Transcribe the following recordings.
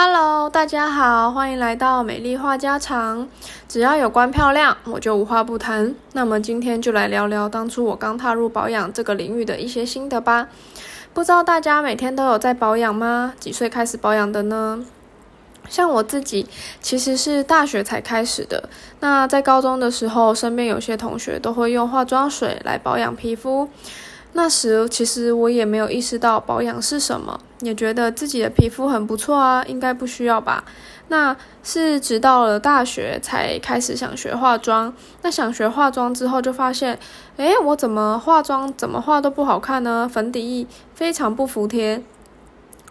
Hello，大家好，欢迎来到美丽话家常。只要有关漂亮，我就无话不谈。那么今天就来聊聊当初我刚踏入保养这个领域的一些心得吧。不知道大家每天都有在保养吗？几岁开始保养的呢？像我自己其实是大学才开始的。那在高中的时候，身边有些同学都会用化妆水来保养皮肤。那时其实我也没有意识到保养是什么，也觉得自己的皮肤很不错啊，应该不需要吧。那是直到了大学才开始想学化妆。那想学化妆之后，就发现，诶，我怎么化妆怎么化都不好看呢？粉底液非常不服帖，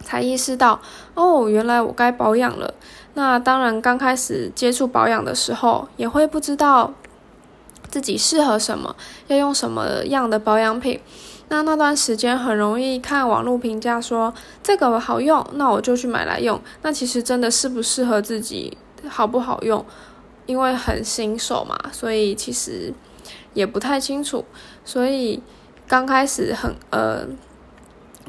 才意识到，哦，原来我该保养了。那当然，刚开始接触保养的时候，也会不知道。自己适合什么，要用什么样的保养品？那那段时间很容易看网络评价说这个好用，那我就去买来用。那其实真的适不适合自己，好不好用？因为很新手嘛，所以其实也不太清楚。所以刚开始很呃。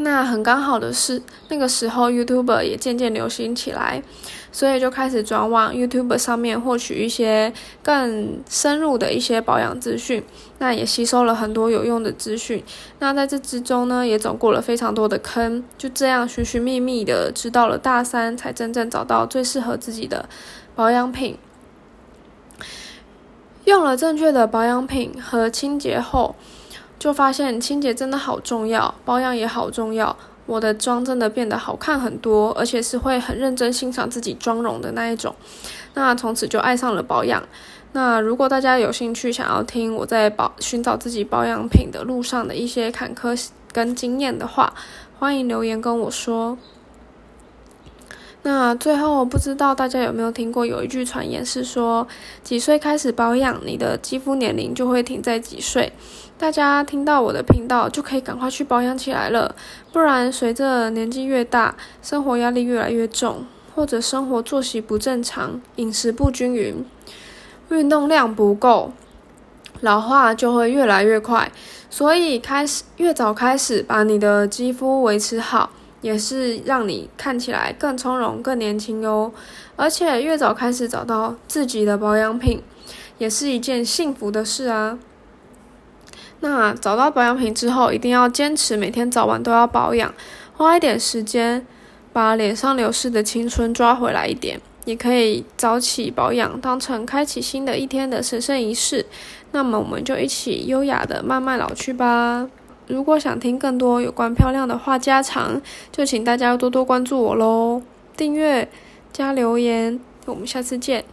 那很刚好的是，那个时候 YouTuber 也渐渐流行起来，所以就开始转往 YouTuber 上面获取一些更深入的一些保养资讯。那也吸收了很多有用的资讯。那在这之中呢，也走过了非常多的坑。就这样寻寻觅觅的，直到了大三，才真正找到最适合自己的保养品。用了正确的保养品和清洁后。就发现清洁真的好重要，保养也好重要。我的妆真的变得好看很多，而且是会很认真欣赏自己妆容的那一种。那从此就爱上了保养。那如果大家有兴趣想要听我在保寻找自己保养品的路上的一些坎坷跟经验的话，欢迎留言跟我说。那最后，不知道大家有没有听过有一句传言是说，几岁开始保养，你的肌肤年龄就会停在几岁。大家听到我的频道就可以赶快去保养起来了，不然随着年纪越大，生活压力越来越重，或者生活作息不正常、饮食不均匀、运动量不够，老化就会越来越快。所以开始越早开始把你的肌肤维持好。也是让你看起来更从容、更年轻哟。而且越早开始找到自己的保养品，也是一件幸福的事啊。那找到保养品之后，一定要坚持每天早晚都要保养，花一点时间把脸上流失的青春抓回来一点。也可以早起保养，当成开启新的一天的神圣仪式。那么我们就一起优雅的慢慢老去吧。如果想听更多有关漂亮的话家常，就请大家多多关注我喽，订阅加留言，我们下次见。